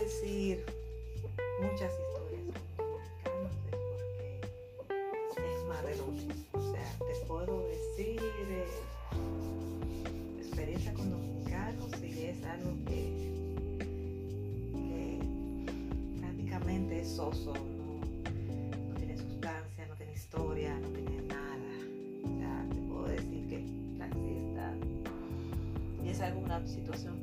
decir muchas historias porque es mismo. O sea, te puedo decir eh, experiencia con dominicanos y es algo que, prácticamente es soso, no, no tiene sustancia, no tiene historia, no tiene nada. O sea, te puedo decir que taxista y es alguna situación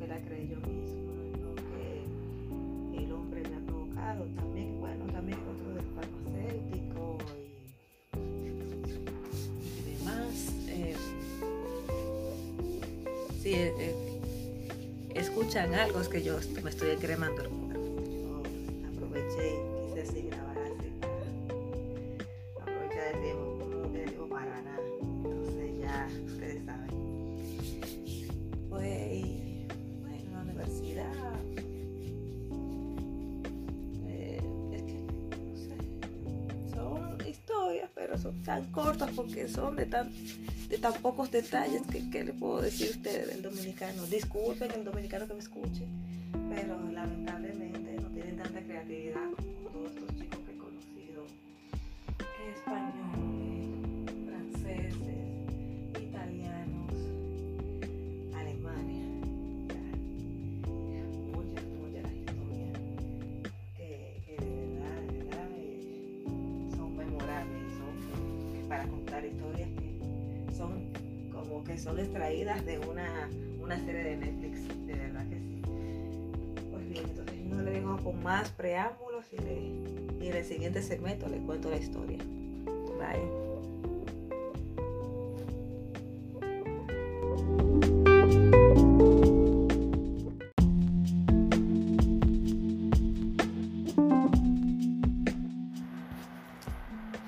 eh, escuchan algo, que yo me estoy cremando son tan cortas porque son de tan, de tan pocos detalles que, ¿qué le puedo decir a ustedes del dominicano. Disculpen el dominicano que me escuche, pero y, en el siguiente segmento le cuento la historia. Bye.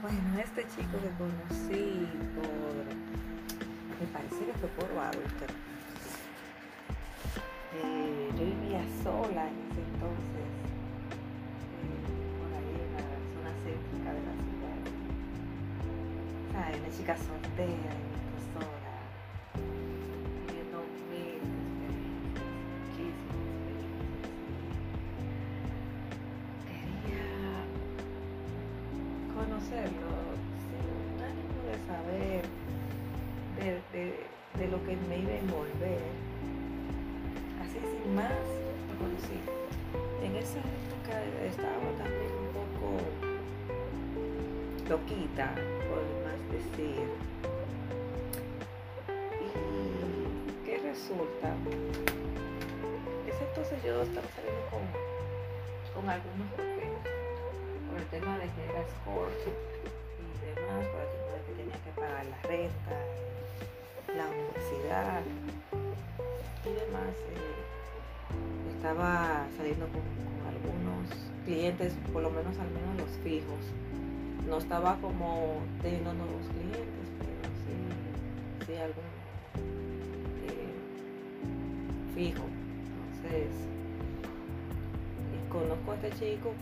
Bueno, este chico que conocí por, me parece que fue por Bauter. Eh, yo vivía sola en ese entonces, O sea, una chica yo estaba saliendo con, con algunos porque por el tema de que era sport y demás, por el tema de que tenía que pagar la renta, la universidad y demás. eh, estaba saliendo con, con algunos clientes, por lo menos al menos los fijos. No estaba como teniendo nuevos clientes, pero sí, sí algún eh, fijo. Entonces, conozco a este chico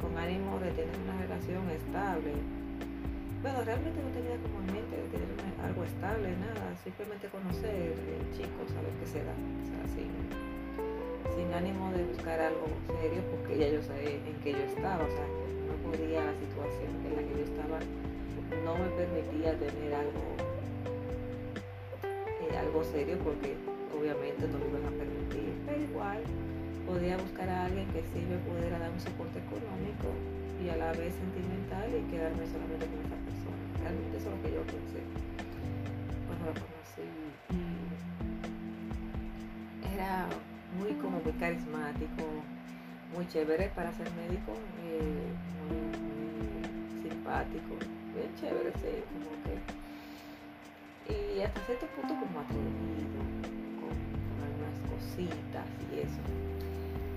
con, ánimo de tener una relación estable. Bueno, realmente no tenía como en mente de tener algo estable, nada, simplemente conocer el chico, saber qué se da, o sea, sin, ánimo de buscar algo serio, porque ya yo sé en qué yo estaba, o sea, no podía, la situación en la que yo estaba no me permitía tener algo, eh, algo serio, porque obviamente no lo iban a permitir, pero igual podía buscar a alguien que sí me pudiera dar un soporte económico y a la vez sentimental y quedarme solamente con esa persona. Realmente eso es lo que yo pensé cuando lo conocí. Era muy como muy carismático, muy chévere para ser médico, muy, simpático, bien chévere, sí, como que. Y hasta cierto punto como atrevido con algunas cositas y eso.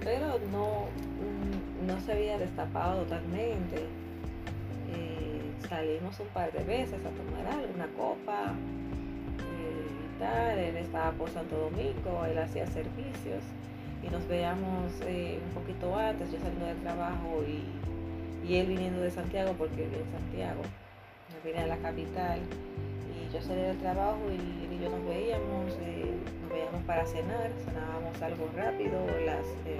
Pero no, mm, no se había destapado totalmente. Eh, salimos un par de veces a tomar algo, una copa eh, y tal. Él estaba por Santo Domingo, él hacía servicios y nos veíamos eh, un poquito antes, yo saliendo del trabajo y, y él viniendo de Santiago porque vive en Santiago. Él viene a la capital yo salí del trabajo y y yo nos veíamos, eh, nos veíamos para cenar, cenábamos algo rápido, las, eh,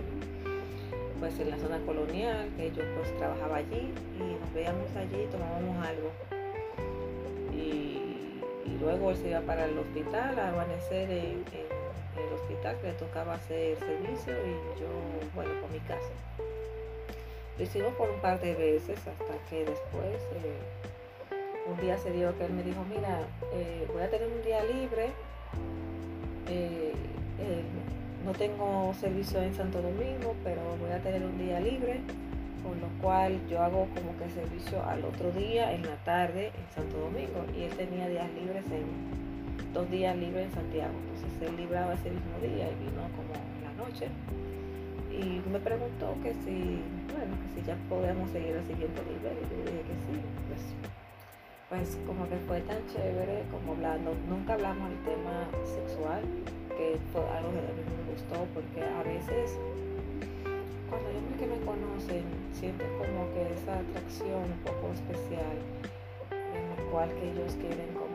pues en la zona colonial, que yo pues trabajaba allí y nos veíamos allí, tomábamos algo. Y, y luego él se iba para el hospital a amanecer en, en el hospital que le tocaba hacer servicio y yo, bueno, por mi casa. Lo hicimos por un par de veces hasta que después eh, un día se dio que él me dijo, mira, eh, voy a tener un día libre, eh, eh, no tengo servicio en Santo Domingo, pero voy a tener un día libre, con lo cual yo hago como que servicio al otro día en la tarde en Santo Domingo y él tenía días libres en dos días libres en Santiago, entonces él libraba ese mismo día y vino como en la noche. Y me preguntó que si, bueno, que si ya podíamos seguir al siguiente nivel. Y yo dije que sí, pues, pues como que fue tan chévere como hablando, nunca hablamos del tema sexual, que fue algo que mí me gustó, porque a veces cuando hay hombres que me conocen, sienten como que esa atracción un poco especial, en la cual que ellos quieren como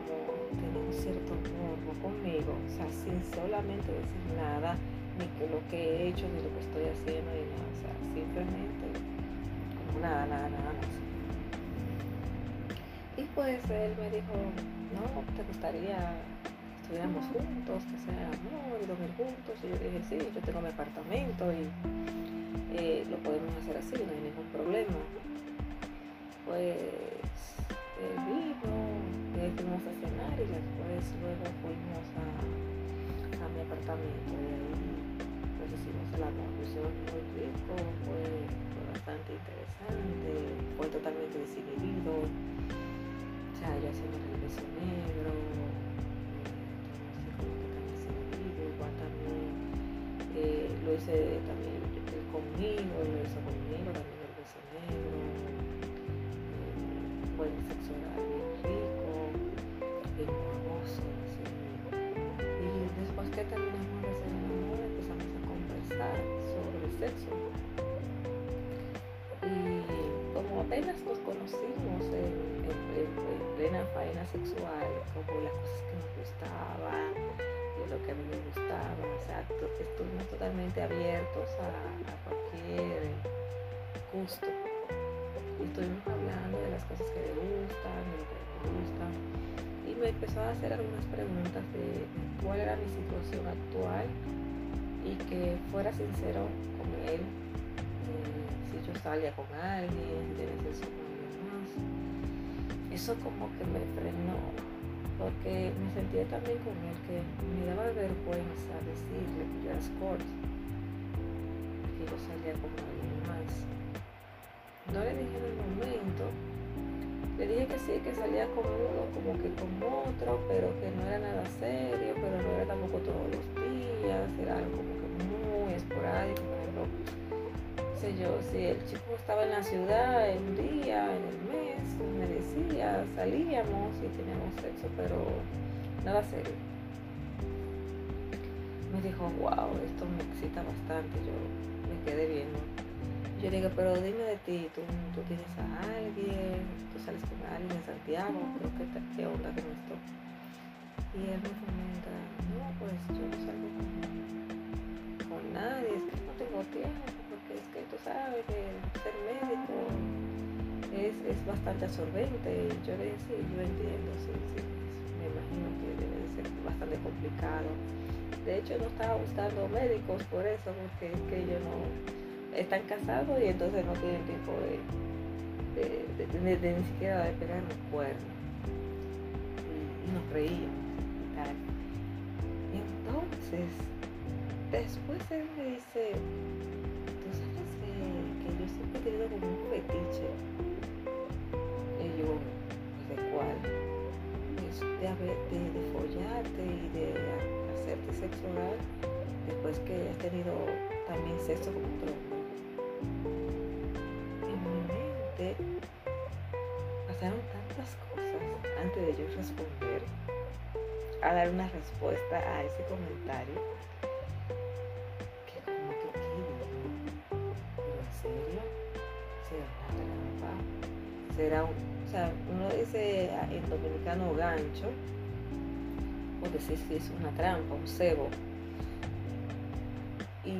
tener un cierto morbo conmigo, o sea, sin solamente decir nada ni que lo que he hecho, ni lo que estoy haciendo, ni nada. O sea, simplemente como nada, nada, nada más. Y pues él me dijo, no, ¿te gustaría que estuviéramos juntos, que sea amor y dormir juntos? Y yo dije, sí, yo tengo mi apartamento y eh, lo podemos hacer así, no hay ningún problema. Pues él vino, eh, fuimos a cenar y después luego fuimos a, a mi apartamento. Y ahí hicimos amor, fue muy rico, fue, fue, bastante interesante, fue totalmente desinhibido, sea, yo haciendo el beso negro, eh, igual también eh, lo hice también conmigo, lo hizo conmigo sexual, como las cosas que nos gustaban y lo que a mí me gustaba, o sea, estuvimos totalmente abiertos a, cualquier gusto. Y estuvimos hablando de las cosas que le gustan, de lo que me gustan. Y me empezó a hacer algunas preguntas de cuál era mi situación actual y que fuera sincero con él, eh, si yo salía con alguien, con alguien más. Eso como que me frenó, porque me sentía también con él que me daba vergüenza decirle que yo era escort, que yo salía con alguien más. No le dije en el momento, le dije que sí, que salía con uno como que con otro, pero que no era nada serio, pero no era tampoco todos los días, era algo como que muy esporádico, pero sé yo, si el chico estaba en la ciudad en un día, en el salíamos y teníamos sexo, pero nada serio. Me dijo, wow, esto me excita bastante, yo me quedé viendo yo le digo, pero dime de ti, ¿tú, tú tienes a alguien, tú sales con alguien en Santiago, creo que qué onda con esto. Y él me comenta, no, pues yo no salgo con, con nadie, es que no tengo tiempo, porque es que tú sabes que ser médico es, es bastante absorbente. Yo le sí, yo entiendo, sí, sí, me imagino que debe de ser bastante complicado. De hecho, no estaba buscando médicos por eso, porque es que yo no están casados y entonces no tienen tiempo de, de, de, ni siquiera de pegar un cuerno. Y, nos reíamos y tal. Entonces, después él me dice, he tenido como un fetiche. Y yo, ¿de cuál? Pues de, de, de follarte y de hacerte sexo oral después que hayas tenido también sexo con otro. En mi mente pasaron tantas cosas antes de yo responder a dar una respuesta a ese comentario será o sea uno dice en dominicano gancho o decir si es una trampa un cebo. Y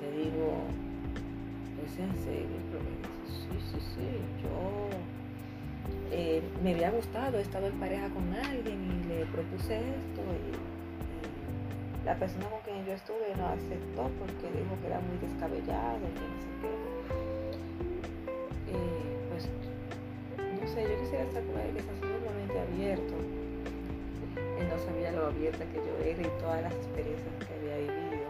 le digo es en serio pero sí sí sí yo eh, me había gustado, he estado en pareja con alguien y le propuse esto y, la persona con quien yo estuve no aceptó porque dijo que era muy descabellado, que no sé qué. Sé, yo quisiera estar con alguien que está sumamente abierto. Él no sabía lo abierta que yo era y todas las experiencias que había vivido.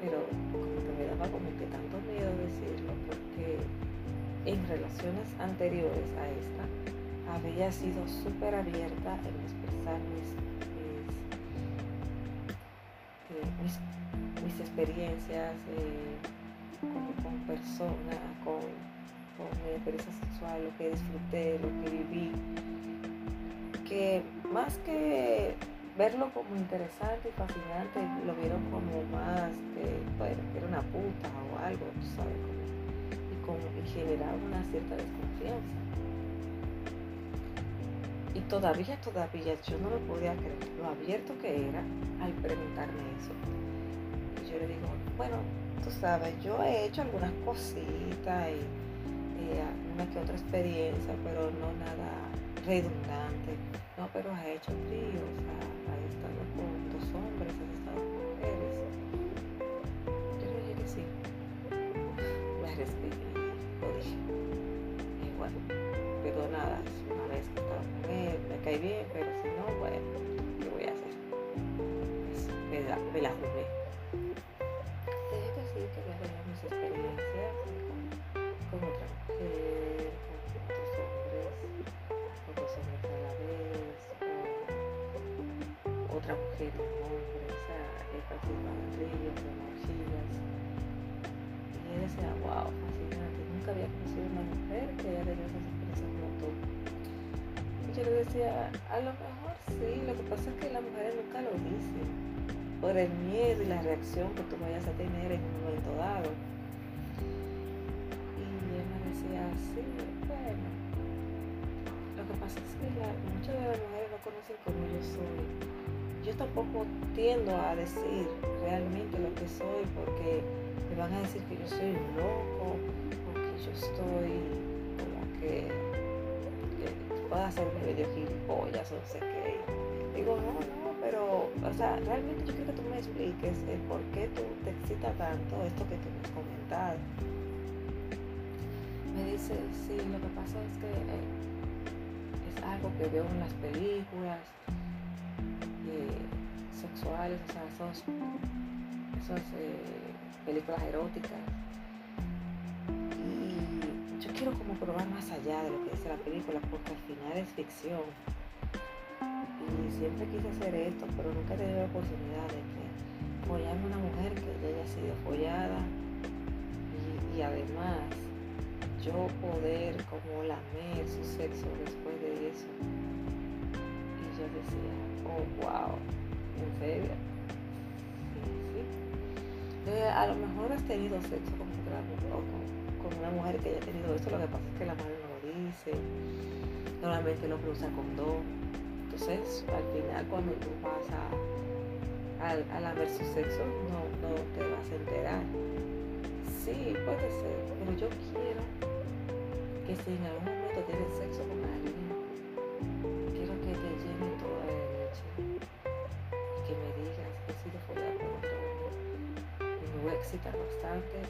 Pero como que me daba como que tanto miedo decirlo porque en relaciones anteriores a esta había sido súper abierta en expresar mis, mis, mis, experiencias eh, con, personas, con, con, mi experiencia sexual, lo que disfruté, lo que viví, que más que verlo como interesante y fascinante, lo vieron como más que, bueno, era una puta o algo, ¿sabes? y generaba una cierta desconfianza. Y todavía, todavía yo no lo podía creer lo abierto que era al preguntarme eso. Y yo le digo, bueno, tú sabes, yo he hecho algunas cositas y, una que otra experiencia, pero no nada redundante. No, pero has hecho frío, o sea, has estado con dos hombres, has estado con mujeres. Yo le dije que sí. Me respiré y bueno, pero nada, una vez que estaba con él, me cae bien, pero si no, bueno, ¿qué voy a hacer? Pues, me, la, me la jugué. Con otra mujer y un hombre, o sea, he participado en ríos, en orgías. Y él decía, wow, nunca había conocido una mujer que haya tenido esa experiencia como tú. Y yo le decía, a lo mejor sí, lo que pasa es que las mujeres nunca lo dicen, por el miedo y la reacción que tú vayas a tener en un momento dado. Y él me decía, sí, bueno, lo que pasa es que muchas de las mujeres no conocen cómo yo soy. Yo tampoco tiendo a decir realmente lo que soy porque me van a decir que yo soy loco yo estoy como que, que puedo hacerme medio gilipollas o no sé qué. Digo, no, no, pero, o sea, realmente yo quiero que tú me expliques el por qué tú te excita tanto esto que tú me has comentado. Me dice, sí, lo que pasa es que eh, es algo que veo en las películas sexuales, o sea, esos, esas eh, películas eróticas quiero como probar más allá de lo que dice la película, porque al final es ficción. Y siempre quise hacer esto, pero nunca he tenido la oportunidad de que follarme una mujer que ya haya sido follada y, además yo poder como lamer su sexo después de eso. Y yo decía, oh wow, serio. Sí, sí. a lo mejor has tenido sexo con otra mujer con una mujer que haya tenido esto, lo que pasa es que la madre no lo dice. Normalmente el hombre usa condón. Entonces, al final, cuando tú vas a, a, ver su sexo, no, no te vas a enterar. Sí, puede ser, pero yo quiero que si en algún momento tienes sexo con bastante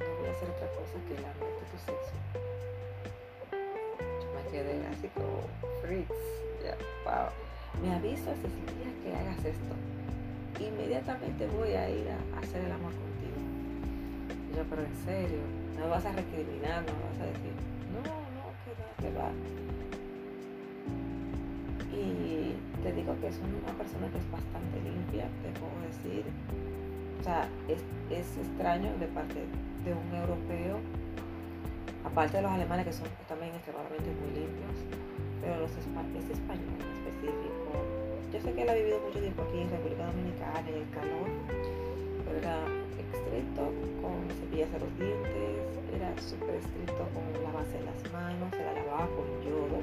no voy a hacer otra cosa que la de tu sexo. Yo me quedé así como freaks, ya, wow. Me avisas el día que hagas esto. Inmediatamente voy a ir a hacer el amor contigo. yo, pero en serio, no vas a recriminar, no vas a decir, no, no, que va, que va. Y te digo que es una persona que es bastante limpia, te puedo decir. O sea, es, es extraño de parte de un europeo, aparte de los alemanes que son también extremadamente muy limpios, pero los es español en específico. Yo sé que él ha vivido mucho tiempo aquí en República Dominicana, en el calor, pero era estricto con cepillarse los dientes, era súper estricto con lavarse las manos, se la lavaba con yodo.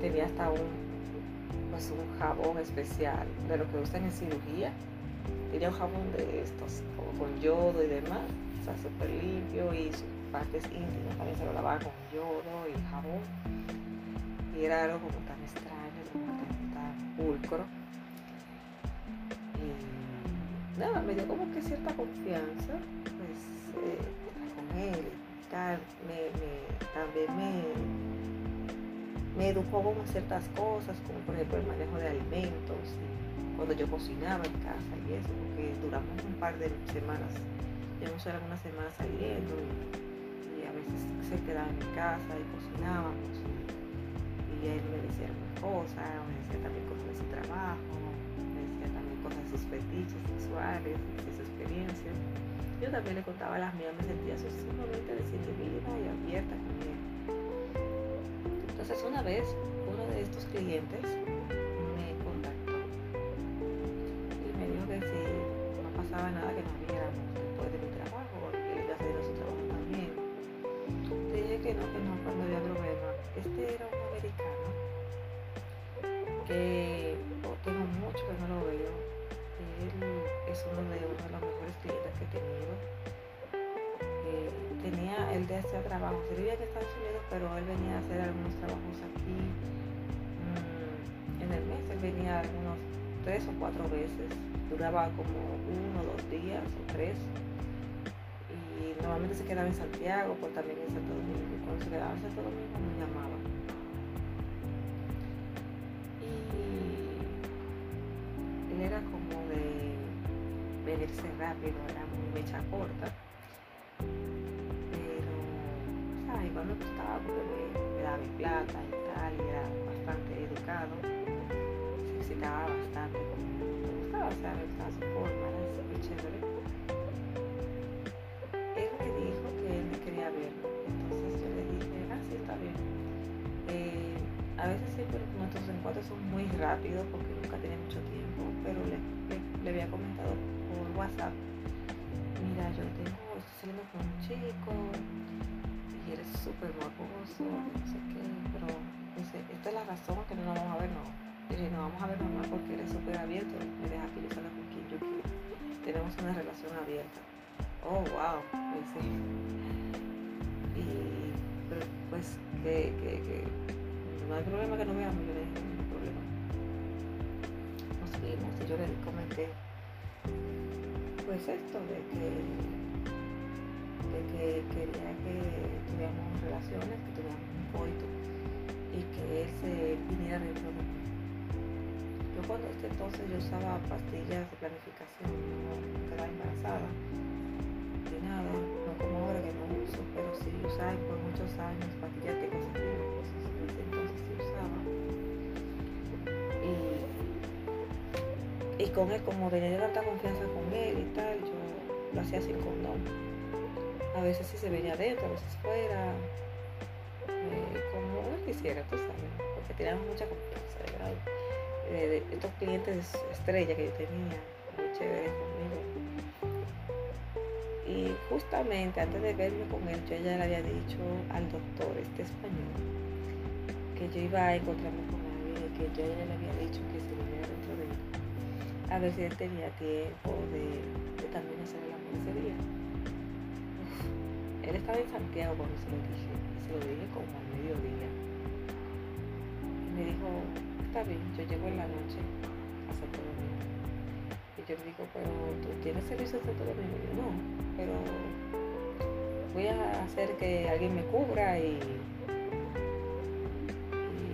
Tenía hasta un, pues un jabón especial de lo que usan en cirugía. Tenía un jabón de estos, con yodo y demás, o sea, súper limpio y sus partes íntimas también se lo lavaba con yodo y jabón. Y era algo como tan extraño, como tan, tan pulcro nada, me dio como que cierta confianza, pues, eh, con él me, también me, me educó como ciertas cosas, como por ejemplo el manejo de alimentos, cuando yo cocinaba en casa y eso, porque duramos un par de semanas, llevamos algunas semanas saliendo y, a veces se quedaba en mi casa y cocinábamos y, él me decía algunas cosas, me decía también cosas de su trabajo cosas sus fetiches sexuales y sus experiencias. Yo también le contaba las mías, me sentía sumamente desinhibida y abierta con él. Entonces una vez uno de estos clientes él de hacer trabajo, se vivía en Estados Unidos, pero él venía a hacer algunos trabajos aquí mm, en el mes, él venía unos tres o cuatro veces, duraba como uno, dos días o tres, y normalmente se quedaba en Santiago, pues también en Santo Domingo, cuando se quedaba en Santo Domingo me llamaba. Y él era como venirse rápido, era muy mecha corta. Porque me, daba mi plata y tal, y era bastante educado. Se excitaba bastante conmigo. Me gustaba, o sea, me gustaba su forma, era súper chévere. Él me dijo que él me quería ver. Entonces yo le dije, ah, sí, está bien. Eh, a veces sí, pero nuestros encuentros son muy rápidos porque nunca tiene mucho tiempo, pero le, le había comentado WhatsApp, mira, yo tengo, estoy saliendo con un chico súper morboso, no sé qué, pero dice, esta es la razón que no nos vamos a ver, no. Dije, no vamos a ver nomás porque eres súper abierto, me deja que yo salga con quien yo quiero. Tenemos una relación abierta. Oh, wow, dice. Y, pero pues, que, que, que no hay problema que no veamos, yo le dije, no hay problema. Nos vimos yo le comenté pues esto de que, de que quería que tuviéramos relaciones, que tuviéramos un coito y que él se viniera de mí. Yo cuando este entonces yo usaba pastillas de planificación, no quedaba embarazada, ni nada, no como ahora que no uso, pero sí usaba por muchos años pastillas de cosas entonces sí usaba. Y, y con él, como tenía tanta confianza con él y tal, yo lo hacía sin condón. A veces sí se venía adentro, a veces fuera, eh, como él quisiera, tú sabes, porque teníamos mucha confianza, de verdad. Eh, estos clientes estrella que yo tenía, muy chévere conmigo. Y justamente antes de verme con él, yo ya le había dicho al doctor, este español, que yo iba a encontrarme con alguien y que yo ya le había dicho que se viniera dentro de mí a ver si él tenía tiempo de, también hacer el amor ese. Él estaba en Santiago cuando se lo dije, y se lo dije como al mediodía. Y me dijo, está bien, yo llego en la noche a Santo Domingo. Y yo le digo, pero tú tienes servicio en Santo Domingo. Y yo, no, pero voy a hacer que alguien me cubra y,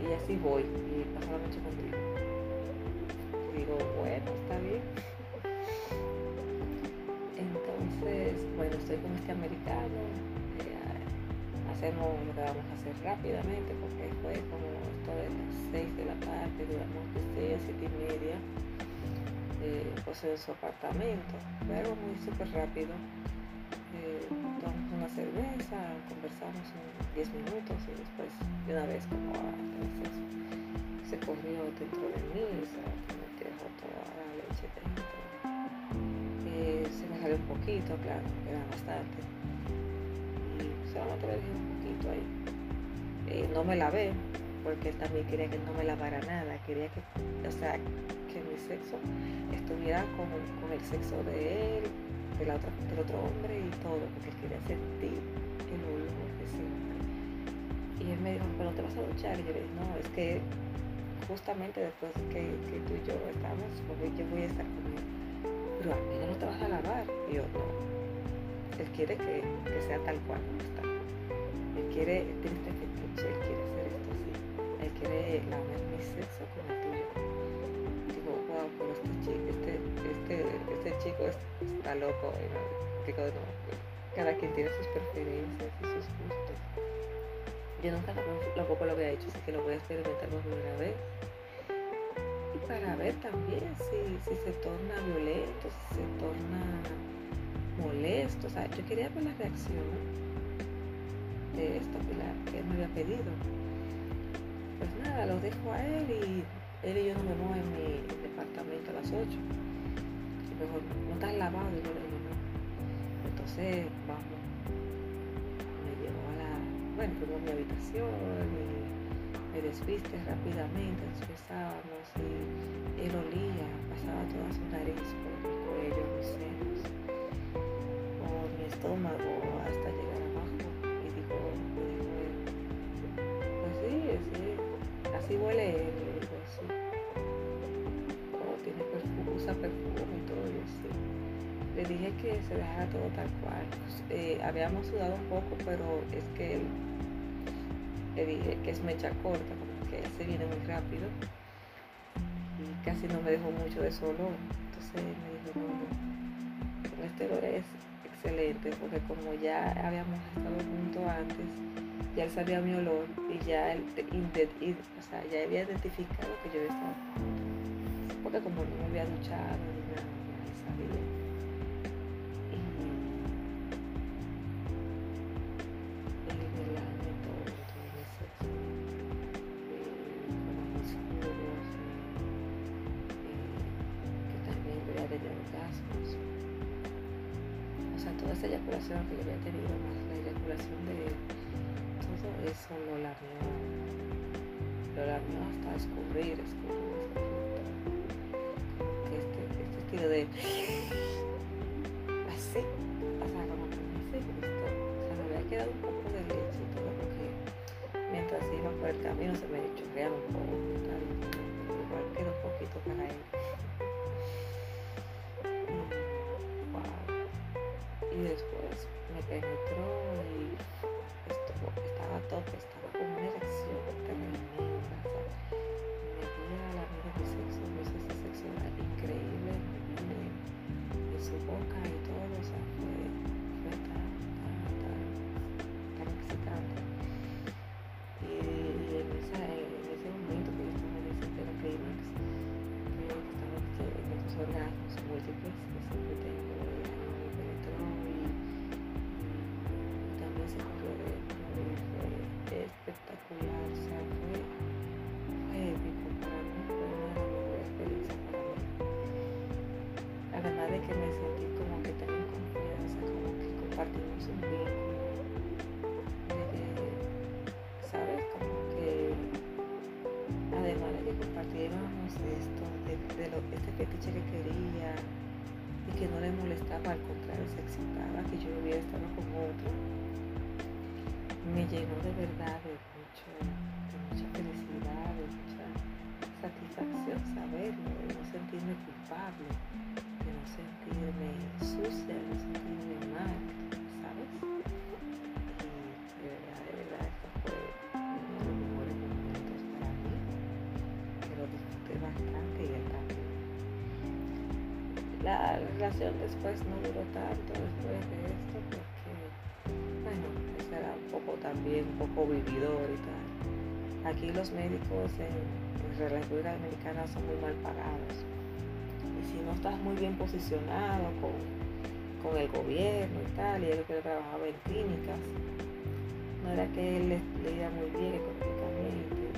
y así voy y paso la noche contigo digo, bueno, está bien. Bueno, estoy con este americano. Eh, hacemos lo que vamos a hacer rápidamente porque fue como esto de las 6 de la tarde, duramos desde siete y media, eh, pues en su apartamento, pero muy súper rápido. Eh, tomamos una cerveza, conversamos en 10 minutos y después de una vez como a se corrió dentro de mí, se dejó toda la leche dentro. Se me salió un poquito, claro, era bastante. Y solamente le dije un poquito ahí. Eh, no me lavé, porque él también quería que no me lavara nada, quería que, o sea, que mi sexo estuviera con, con el sexo de él, de la del otro hombre y todo, porque él quería sentir el olor de siempre. Y él me dijo, pero te vas a duchar. Y yo le dije, no, es que justamente después que, que tú y yo estamos, pues yo voy a estar con él. Pero a mí no te vas a lavar. Y yo, no. Él quiere que, que sea tal cual como está. Él quiere, tiene este fetiche, él quiere hacer esto así. Él quiere lavar mi sexo con el tuyo. Digo, wow, pero este chico, este, este, este chico está loco. ¿no? Digo, no, cada quien tiene sus preferencias y sus gustos. Yo nunca tampoco lo había hecho, así que lo voy a experimentar por primera vez. Para ver también si, se torna violento, si se torna molesto. O sea, yo quería ver la reacción de esto que, que él me había pedido. Pues nada, lo dejo a él y él y yo nos vemos en mi departamento a las 8. Y mejor, no estás lavado, y yo le digo, no. Entonces, vamos bueno, fuimos a mi habitación y me desviste rápidamente, nos besábamos y él olía, pasaba toda su nariz por mi cuello, mis senos, por mi estómago hasta llegar abajo y dijo, pues sí, sí, así huele él, y digo, sí. Oh, tiene perfume, usa perfume y todo, y así le dije que se dejara todo tal cual. Pues, eh, habíamos sudado un poco, pero es que él le dije que es mecha corta, porque se viene muy rápido casi no me dejó mucho de su olor. Entonces me dijo, no, este olor es excelente, porque como ya habíamos estado juntos antes, ya él sabía mi olor y ya él, o sea, ya había identificado que yo estaba junto. Porque como no me había duchado ni nada, ya sabía. Lamió hasta escurrir, escurrir, escurrir. Este, este estilo de así, o sea, como hice esto, o me había quedado un poco de leche y todo porque mientras iba por el camino se me chorreaba un poco, tal, igual quedó un poquito para él. y después me penetró y estaba a tope, estaba con una erección tremenda. Me dio la vida de sexo, pues sexo era increíble, de, su boca y todo, o sea, que me sentí como que tenía confianza, como que compartimos un vínculo. ¿Sabes? Como que además de que compartíamos esto, de, de lo, este fetiche que quería y que no le molestaba, al contrario, se excitaba que yo hubiera estado con otro, me llenó de verdad de, mucho, de mucha felicidad, de mucha satisfacción saberlo, de no sentirme culpable sentirme sucia, sentirme mal, ¿sabes? Y de verdad, de verdad, esto fue uno de los mejores momentos para mí, que lo disfruté bastante y también. La relación después no duró tanto después de esto porque, bueno, ese era un poco también, un poco vividor y tal. aquí los médicos en, en la República Dominicana son muy mal pagados. Si no estás muy bien posicionado con, con el gobierno y tal, y él que trabajaba en clínicas, no era que él le, iba muy bien económicamente.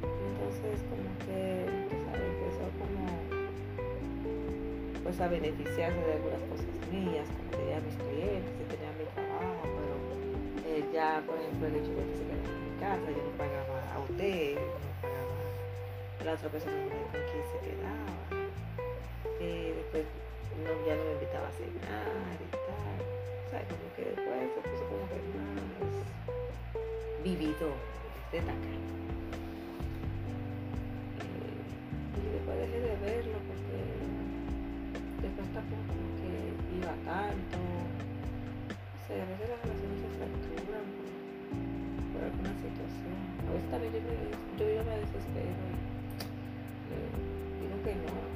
Entonces como que, ¿sabes? empezó como pues a beneficiarse de algunas cosas mías, como tenía mis clientes, tenía mi trabajo, pero eh, ya por ejemplo el hecho de que se quedara en mi casa, yo no pagaba a hotel, no pagaba la otra persona con quien se quedaba. Eh, después no, ya no me invitaba a cenar y tal. Sea, como que después se puso como que más vivido de tacaño. Eh, y después dejé de verlo porque después tampoco como que iba tanto. O sea, a veces las relaciones se fracturan por, por alguna situación. A veces también yo, me, yo, me desespero digo que no,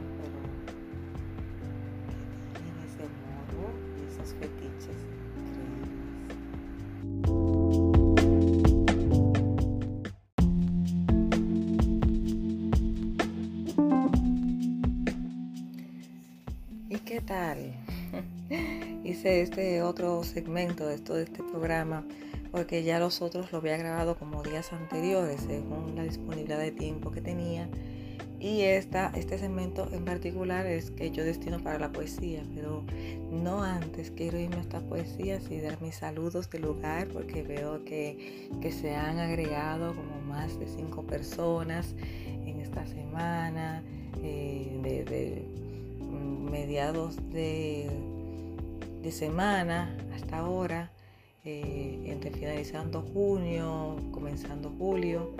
Hice este otro segmento de todo este programa porque ya los otros lo había grabado como días anteriores según la disponibilidad de tiempo que tenía. Y esta, este segmento en particular es que yo destino para la poesía, pero no antes quiero irme a esta poesía y dar mis saludos de lugar porque veo que, se han agregado como más de cinco personas en esta semana, eh, de, mediados de, semana hasta ahora, eh, entre finalizando junio, comenzando julio.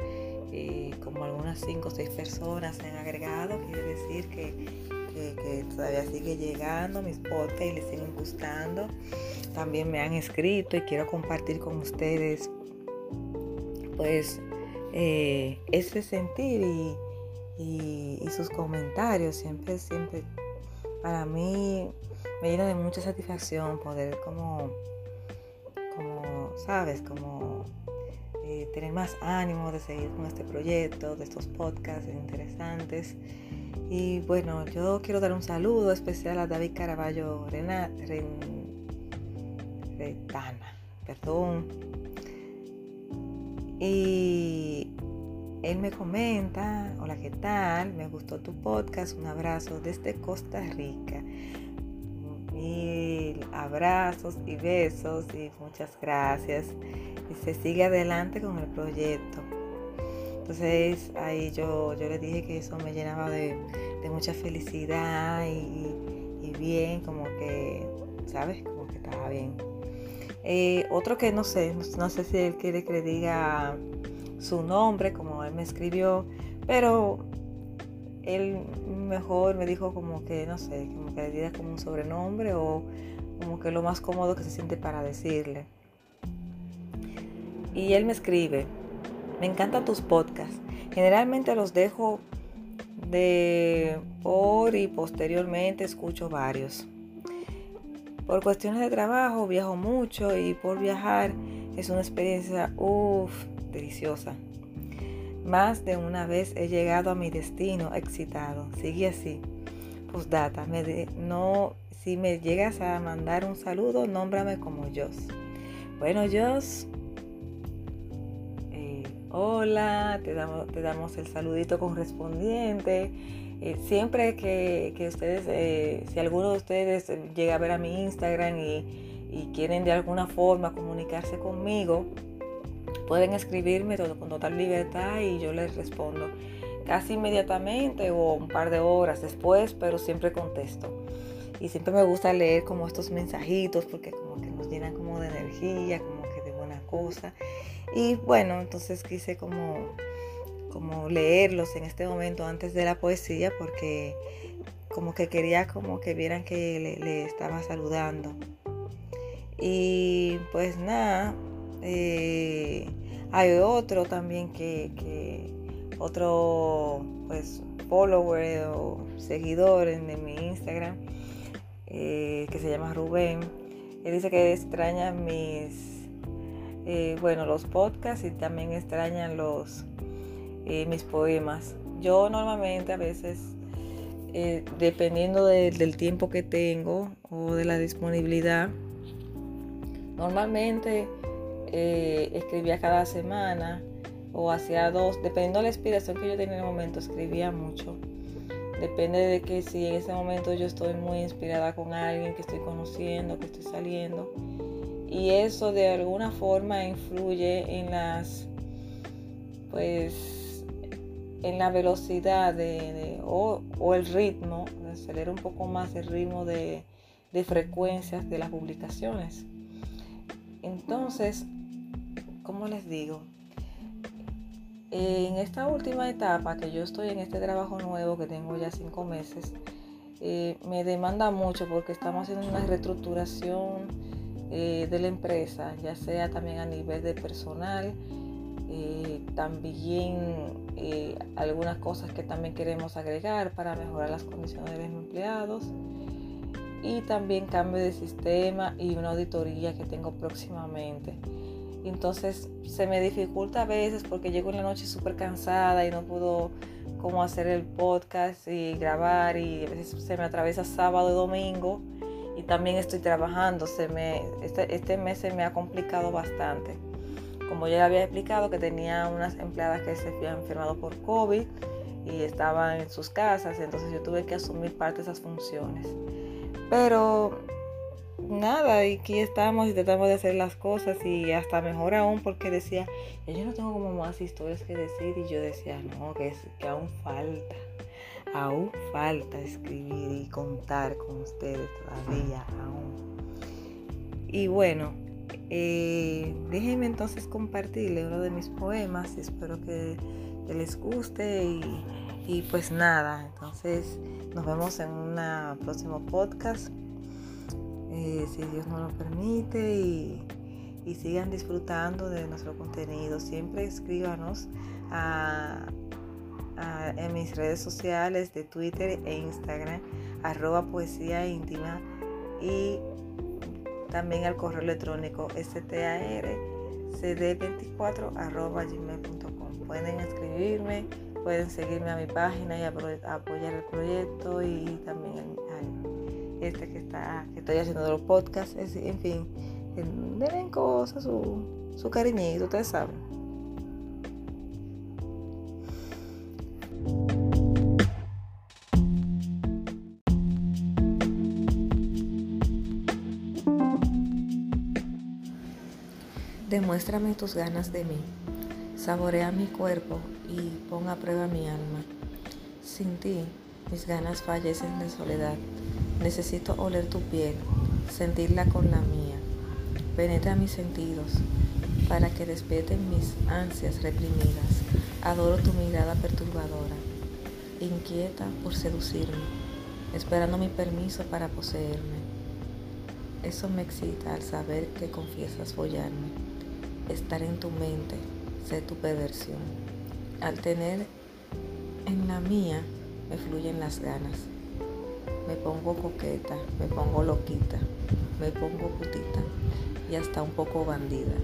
Eh, como algunas 5 o 6 personas se han agregado, quiere decir que, todavía sigue llegando mis podcasts y les siguen gustando. También me han escrito y quiero compartir con ustedes pues eh, ese sentir y, sus comentarios. Siempre, siempre para mí me llena de mucha satisfacción poder como, como, sabes, como eh, tener más ánimo de seguir con este proyecto, de estos podcasts interesantes. Y bueno, yo quiero dar un saludo especial a David Caraballo Retana, perdón. Y él me comenta, hola, ¿qué tal? Me gustó tu podcast, un abrazo desde Costa Rica. Mil abrazos y besos y muchas gracias y se sigue adelante con el proyecto. Entonces ahí yo, yo le dije que eso me llenaba de, mucha felicidad y, bien, como que, ¿sabes? Como que estaba bien. Eh, otro que no sé, no sé si él quiere que le diga su nombre, como él me escribió, pero él mejor me dijo como que, no sé, como que le diga como un sobrenombre o como que lo más cómodo que se siente para decirle. Y él me escribe, me encantan tus podcasts. Generalmente los dejo de por y posteriormente escucho varios. Por cuestiones de trabajo viajo mucho y por viajar es una experiencia uff, deliciosa. Más de una vez he llegado a mi destino excitado. Sigue así. Postdata, me no, si me llegas a mandar un saludo, nómbrame como Jos. Bueno, Jos, hola, te damos, te damos el saludito correspondiente. Eh, siempre que, ustedes, eh, si alguno de ustedes llega a ver a mi Instagram y, quieren de alguna forma comunicarse conmigo, pueden escribirme todo, con total libertad y yo les respondo casi inmediatamente o un par de horas después, pero siempre contesto. Y siempre me gusta leer como estos mensajitos porque como que nos llenan como de energía, como que de buena cosa. Y bueno, entonces quise como, como leerlos en este momento antes de la poesía porque como que quería como que vieran que le, estaba saludando. Y pues nada, eh, hay otro también que, otro pues follower o seguidor en, mi Instagram eh, que se llama Rubén. Él dice que extraña mis, eh, bueno, los podcasts y también extrañan los, mis poemas. Yo normalmente a veces dependiendo del tiempo que tengo o de la disponibilidad. Normalmente eh, escribía cada semana o hacía dos, dependiendo de la inspiración que yo tenía en el momento, escribía mucho. Depende de que si en ese momento yo estoy muy inspirada con alguien que estoy conociendo, que estoy saliendo. Y eso de alguna forma influye en las, pues, en la velocidad de, o, el ritmo, acelera un poco más el ritmo de, frecuencias de las publicaciones. Entonces, ¿cómo les digo? En esta última etapa que yo estoy en este trabajo nuevo que tengo ya cinco meses, eh, me demanda mucho porque estamos haciendo una reestructuración eh, de la empresa, ya sea también a nivel de personal, eh, también algunas cosas que también queremos agregar para mejorar las condiciones de los empleados y también cambio de sistema y una auditoría que tengo próximamente. Entonces se me dificulta a veces porque llego en la noche súper cansada y no puedo como hacer el podcast y grabar y a veces se me atraviesa sábado y domingo y también estoy trabajando. Se me, este, este mes se me ha complicado bastante como ya había explicado, que tenía unas empleadas que se habían enfermado por COVID y estaban en sus casas, entonces yo tuve que asumir parte de esas funciones. Pero nada, y aquí estamos y tratamos de hacer las cosas y hasta mejor aún porque decía, yo no tengo como más historias que decir y yo decía, no, que aún falta, aún falta escribir y contar con ustedes todavía, aún. Y bueno, eh, déjenme entonces compartirle uno de mis poemas. Espero que, les guste y, pues nada, entonces nos vemos en un próximo podcast. Eh, si Dios nos lo permite y, sigan disfrutando de nuestro contenido. Siempre escríbanos en mis redes sociales de Twitter e Instagram, arroba poesía íntima y también al correo electrónico starcd24.gmail.com. Pueden escribirme, pueden seguirme a mi página y apoyar el proyecto y también este que está que estoy haciendo los podcasts. En fin, den cosas, su, su cariñito, ustedes saben. Demuéstrame tus ganas de mí. Saborea mi cuerpo y pon a prueba mi alma. Sin ti, mis ganas fallecen de soledad. Necesito oler tu piel, sentirla con la mía. Penetra mis sentidos para que despierten mis ansias reprimidas. Adoro tu mirada perturbadora, inquieta por seducirme, esperando mi permiso para poseerme. Eso me excita al saber que confiesas follarme estar en tu mente, sé tu perversión. Al tener en la mía, me fluyen las ganas. Me pongo coqueta, me pongo loquita, me pongo putita y hasta un poco bandida.